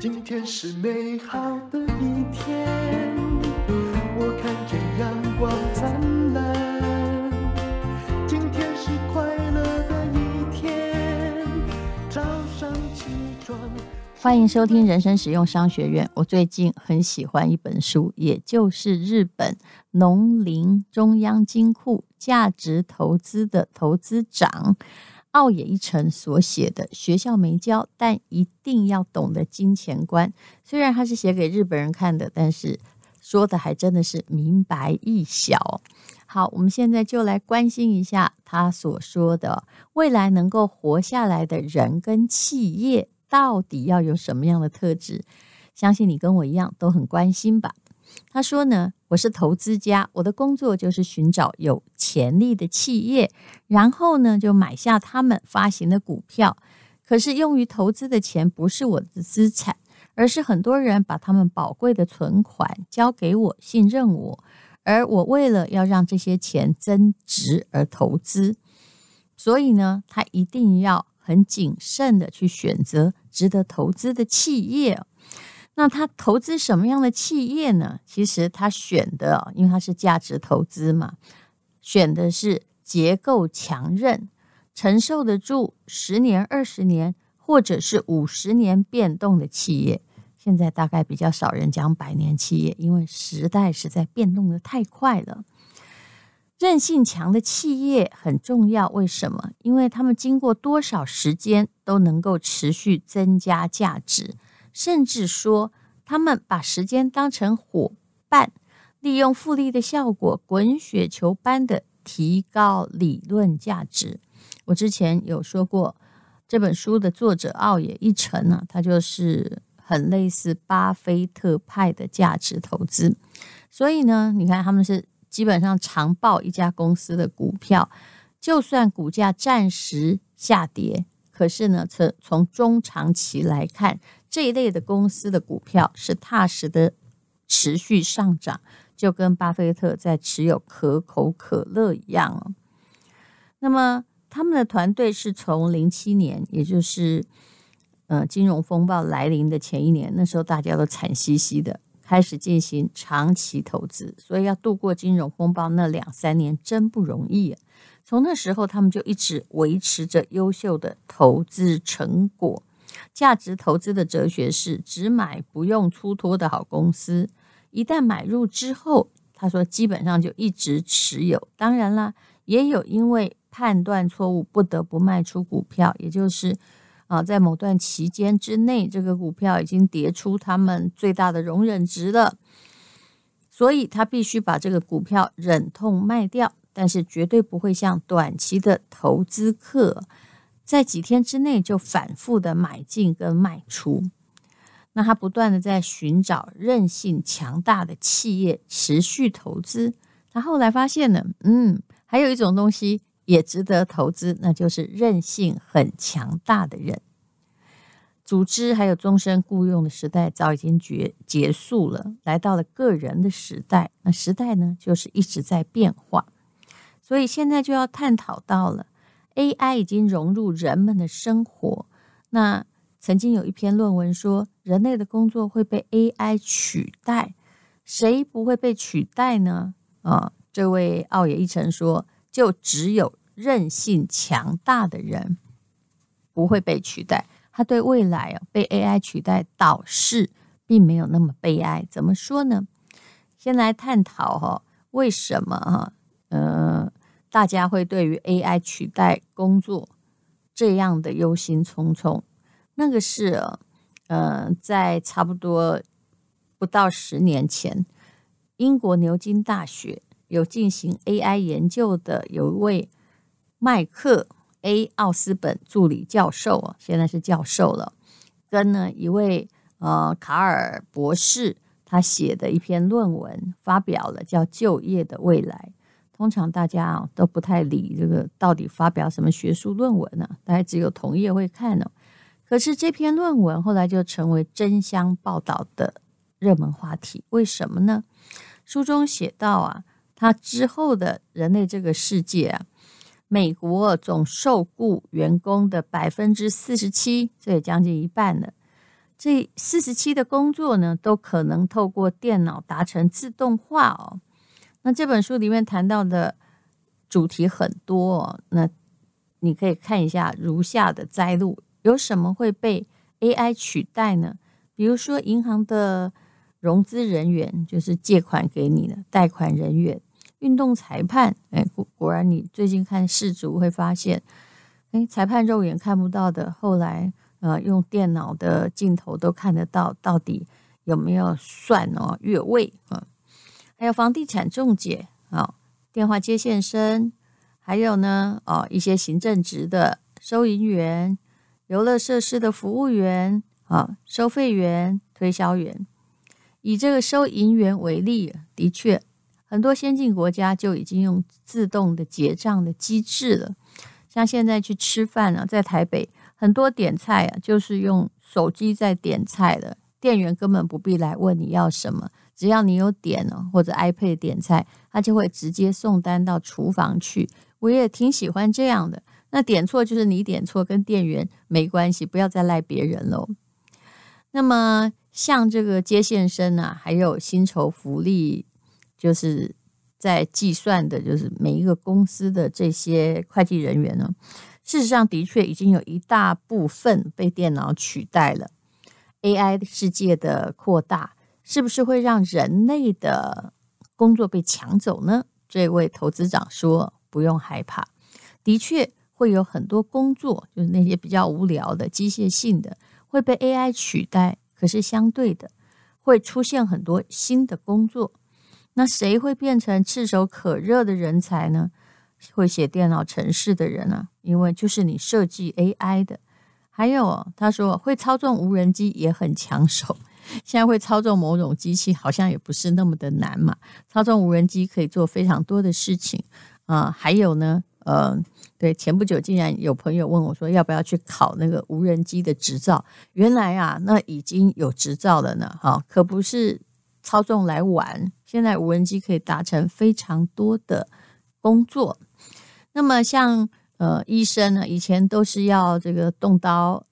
今天是美好的一天，我看见阳光灿烂。今天是快乐的一天，早上起床。欢迎收听人生使用商学院。我最近很喜欢一本书，也就是日本农林中央金库价值投资的投资长。奥野一成所写的，学校没教，但一定要懂得金钱观。虽然他是写给日本人看的，但是说的还真的是明白易晓。好，我们现在就来关心一下他所说的未来能够活下来的人跟企业，到底要有什么样的特质？相信你跟我一样都很关心吧。他说呢，我是投资家，我的工作就是寻找有潜力的企业，然后呢就买下他们发行的股票。可是用于投资的钱不是我的资产，而是很多人把他们宝贵的存款交给我，信任我，而我为了要让这些钱增值而投资，所以呢，他一定要很谨慎的去选择值得投资的企业。那他投资什么样的企业呢？其实他选的，因为他是价值投资嘛，选的是结构强韧、承受得住十年、二十年或者是五十年变动的企业。现在大概比较少人讲百年企业，因为时代实在变动得太快了。韧性强的企业很重要，为什么？因为他们经过多少时间都能够持续增加价值。甚至说，他们把时间当成伙伴，利用复利的效果，滚雪球般的提高理论价值。我之前有说过，这本书的作者奥野一成呢，他就是很类似巴菲特派的价值投资。所以呢，你看他们是基本上长报一家公司的股票，就算股价暂时下跌，可是呢，从从中长期来看。这一类的公司的股票是踏实的持续上涨，就跟巴菲特在持有可口可乐一样。那么他们的团队是从零七年，也就是呃金融风暴来临的前一年，那时候大家都惨兮兮的，开始进行长期投资，所以要度过金融风暴那两三年真不容易。从那时候，他们就一直维持着优秀的投资成果。价值投资的哲学是只买不用出脱的好公司，一旦买入之后，他说基本上就一直持有。当然啦，也有因为判断错误不得不卖出股票，也就是啊，在某段期间之内，这个股票已经跌出他们最大的容忍值了，所以他必须把这个股票忍痛卖掉，但是绝对不会像短期的投资客。在几天之内就反复的买进跟卖出，那他不断的在寻找韧性强大的企业持续投资。他后来发现呢，嗯，还有一种东西也值得投资，那就是韧性很强大的人。组织还有终身雇佣的时代早已经结结束了，来到了个人的时代。那时代呢，就是一直在变化，所以现在就要探讨到了。AI 已经融入人们的生活。那曾经有一篇论文说，人类的工作会被 AI 取代，谁不会被取代呢？啊，这位奥野一成说，就只有韧性强大的人不会被取代。他对未来啊被 AI 取代倒是并没有那么悲哀。怎么说呢？先来探讨哈，为什么哈？嗯。大家会对于 AI 取代工作这样的忧心忡忡。那个是，呃，在差不多不到十年前，英国牛津大学有进行 AI 研究的有一位麦克 A 奥斯本助理教授，现在是教授了，跟呢一位呃卡尔博士，他写的一篇论文发表了，叫《就业的未来》。通常大家啊都不太理这个到底发表什么学术论文呢？大概只有同业会看呢。可是这篇论文后来就成为争相报道的热门话题。为什么呢？书中写到啊，他之后的人类这个世界啊，美国总受雇员工的百分之四十七，这也将近一半了，这四十七的工作呢，都可能透过电脑达成自动化哦。那这本书里面谈到的主题很多哦，那你可以看一下如下的摘录：有什么会被 AI 取代呢？比如说银行的融资人员，就是借款给你的贷款人员；运动裁判，哎，果果然你最近看世足会发现，哎，裁判肉眼看不到的，后来呃用电脑的镜头都看得到，到底有没有算哦越位啊？还有房地产中介啊，电话接线生，还有呢哦一些行政职的收银员、游乐设施的服务员啊、收费员、推销员。以这个收银员为例，的确很多先进国家就已经用自动的结账的机制了。像现在去吃饭啊，在台北很多点菜啊，就是用手机在点菜的，店员根本不必来问你要什么。只要你有点哦，或者 iPad 点菜，他就会直接送单到厨房去。我也挺喜欢这样的。那点错就是你点错，跟店员没关系，不要再赖别人喽。那么像这个接线生啊，还有薪酬福利，就是在计算的，就是每一个公司的这些会计人员呢，事实上的确已经有一大部分被电脑取代了。AI 世界的扩大。是不是会让人类的工作被抢走呢？这位投资长说：“不用害怕，的确会有很多工作，就是那些比较无聊的机械性的会被 AI 取代。可是相对的，会出现很多新的工作。那谁会变成炙手可热的人才呢？会写电脑程式的人啊，因为就是你设计 AI 的。还有，他说会操纵无人机也很抢手。”现在会操纵某种机器，好像也不是那么的难嘛。操纵无人机可以做非常多的事情啊、还有呢，呃，对，前不久竟然有朋友问我说，要不要去考那个无人机的执照？原来啊，那已经有执照了呢。哈，可不是操纵来玩。现在无人机可以达成非常多的工作。那么像呃医生呢，以前都是要这个动刀。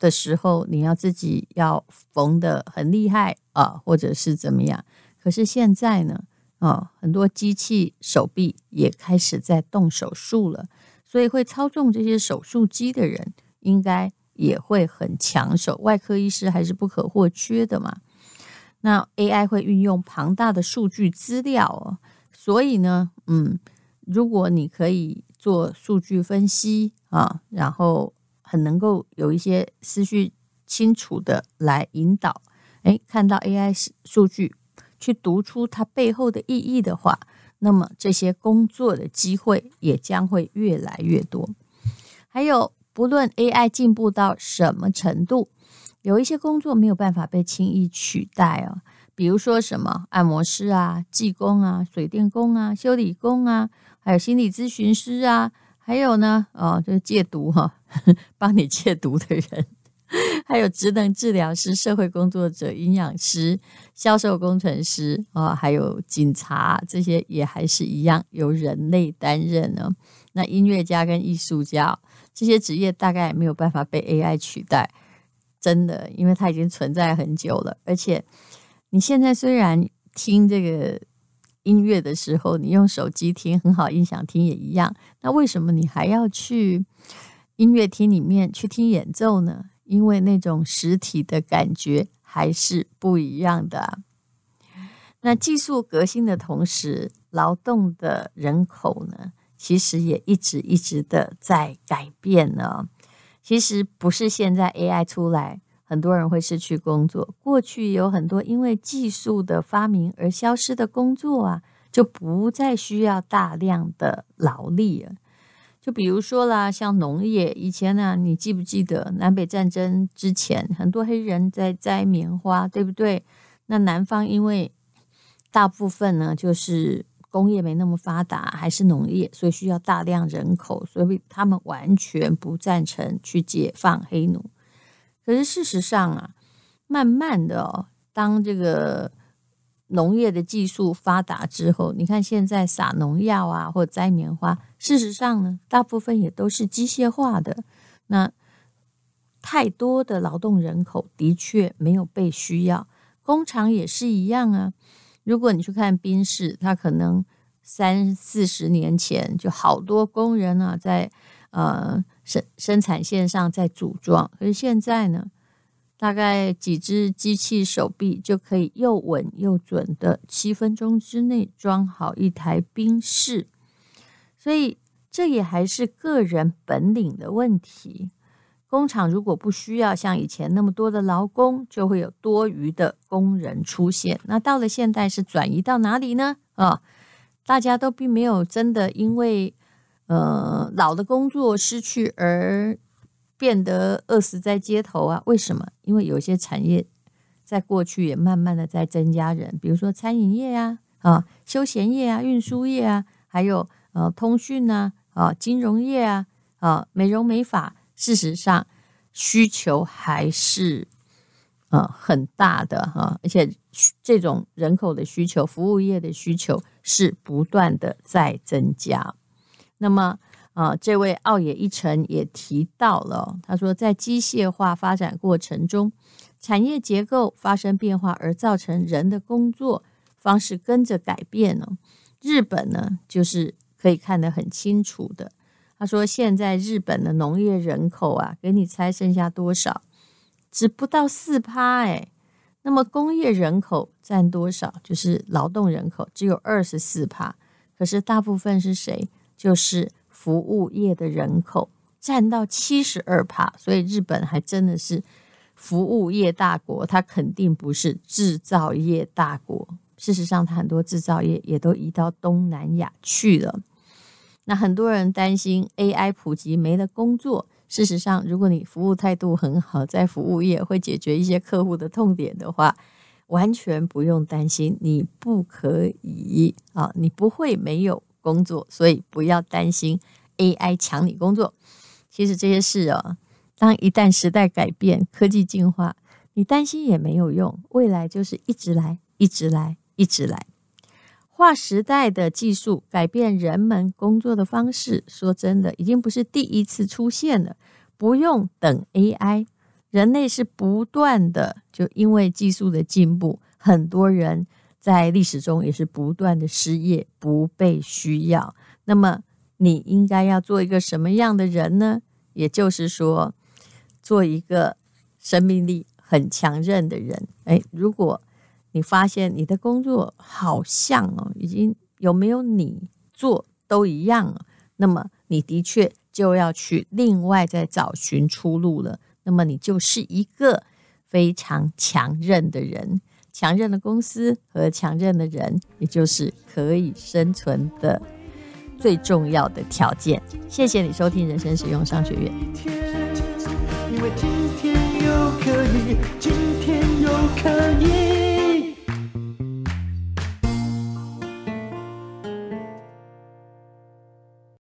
的时候，你要自己要缝的很厉害啊，或者是怎么样？可是现在呢，啊，很多机器手臂也开始在动手术了，所以会操纵这些手术机的人，应该也会很抢手。外科医师还是不可或缺的嘛。那 AI 会运用庞大的数据资料哦，所以呢，嗯，如果你可以做数据分析啊，然后。很能够有一些思绪清楚的来引导，哎，看到 AI 数据去读出它背后的意义的话，那么这些工作的机会也将会越来越多。还有，不论 AI 进步到什么程度，有一些工作没有办法被轻易取代哦，比如说什么按摩师啊、技工啊、水电工啊、修理工啊，还有心理咨询师啊。还有呢，哦，就是戒毒哈，帮你戒毒的人，还有职能治疗师、社会工作者、营养师、销售工程师啊，还有警察，这些也还是一样由人类担任呢。那音乐家跟艺术家这些职业大概也没有办法被 AI 取代，真的，因为它已经存在很久了。而且你现在虽然听这个。音乐的时候，你用手机听很好，音响听也一样。那为什么你还要去音乐厅里面去听演奏呢？因为那种实体的感觉还是不一样的。那技术革新的同时，劳动的人口呢，其实也一直一直的在改变呢。其实不是现在 AI 出来。很多人会失去工作。过去有很多因为技术的发明而消失的工作啊，就不再需要大量的劳力了。就比如说啦，像农业，以前呢，你记不记得南北战争之前，很多黑人在摘棉花，对不对？那南方因为大部分呢，就是工业没那么发达，还是农业，所以需要大量人口，所以他们完全不赞成去解放黑奴。可是事实上啊，慢慢的哦，当这个农业的技术发达之后，你看现在撒农药啊，或摘棉花，事实上呢，大部分也都是机械化的。那太多的劳动人口的确没有被需要，工厂也是一样啊。如果你去看宾士，它可能三四十年前就好多工人啊，在呃生生产线上在组装，可是现在呢，大概几只机器手臂就可以又稳又准的七分钟之内装好一台冰室，所以这也还是个人本领的问题。工厂如果不需要像以前那么多的劳工，就会有多余的工人出现。那到了现代是转移到哪里呢？啊，大家都并没有真的因为呃老的工作失去而变得饿死在街头啊？为什么？因为有些产业在过去也慢慢的在增加人，比如说餐饮业啊、啊休闲业啊、运输业啊，还有呃通讯啊、啊金融业啊、啊美容美发。事实上，需求还是呃很大的哈，而且这种人口的需求，服务业的需求是不断的在增加。那么啊，这位奥野一成也提到了，他说，在机械化发展过程中，产业结构发生变化，而造成人的工作方式跟着改变了。日本呢，就是可以看得很清楚的。他说：“现在日本的农业人口啊，给你猜剩下多少？只不到四趴哎。那么工业人口占多少？就是劳动人口只有二十四趴。可是大部分是谁？就是服务业的人口占到七十二趴。所以日本还真的是服务业大国，它肯定不是制造业大国。事实上，它很多制造业也都移到东南亚去了。”那很多人担心 AI 普及没了工作。事实上，如果你服务态度很好，在服务业会解决一些客户的痛点的话，完全不用担心。你不可以啊，你不会没有工作，所以不要担心 AI 抢你工作。其实这些事啊，当一旦时代改变，科技进化，你担心也没有用。未来就是一直来，一直来，一直来。划时代的技术改变人们工作的方式，说真的，已经不是第一次出现了。不用等 AI，人类是不断的，就因为技术的进步，很多人在历史中也是不断的失业，不被需要。那么，你应该要做一个什么样的人呢？也就是说，做一个生命力很强韧的人。诶，如果你发现你的工作好像哦，已经有没有你做都一样了，那么你的确就要去另外再找寻出路了。那么你就是一个非常强韧的人，强韧的公司和强韧的人，也就是可以生存的最重要的条件。谢谢你收听人生使用商学院。今天又可以，今天又可以。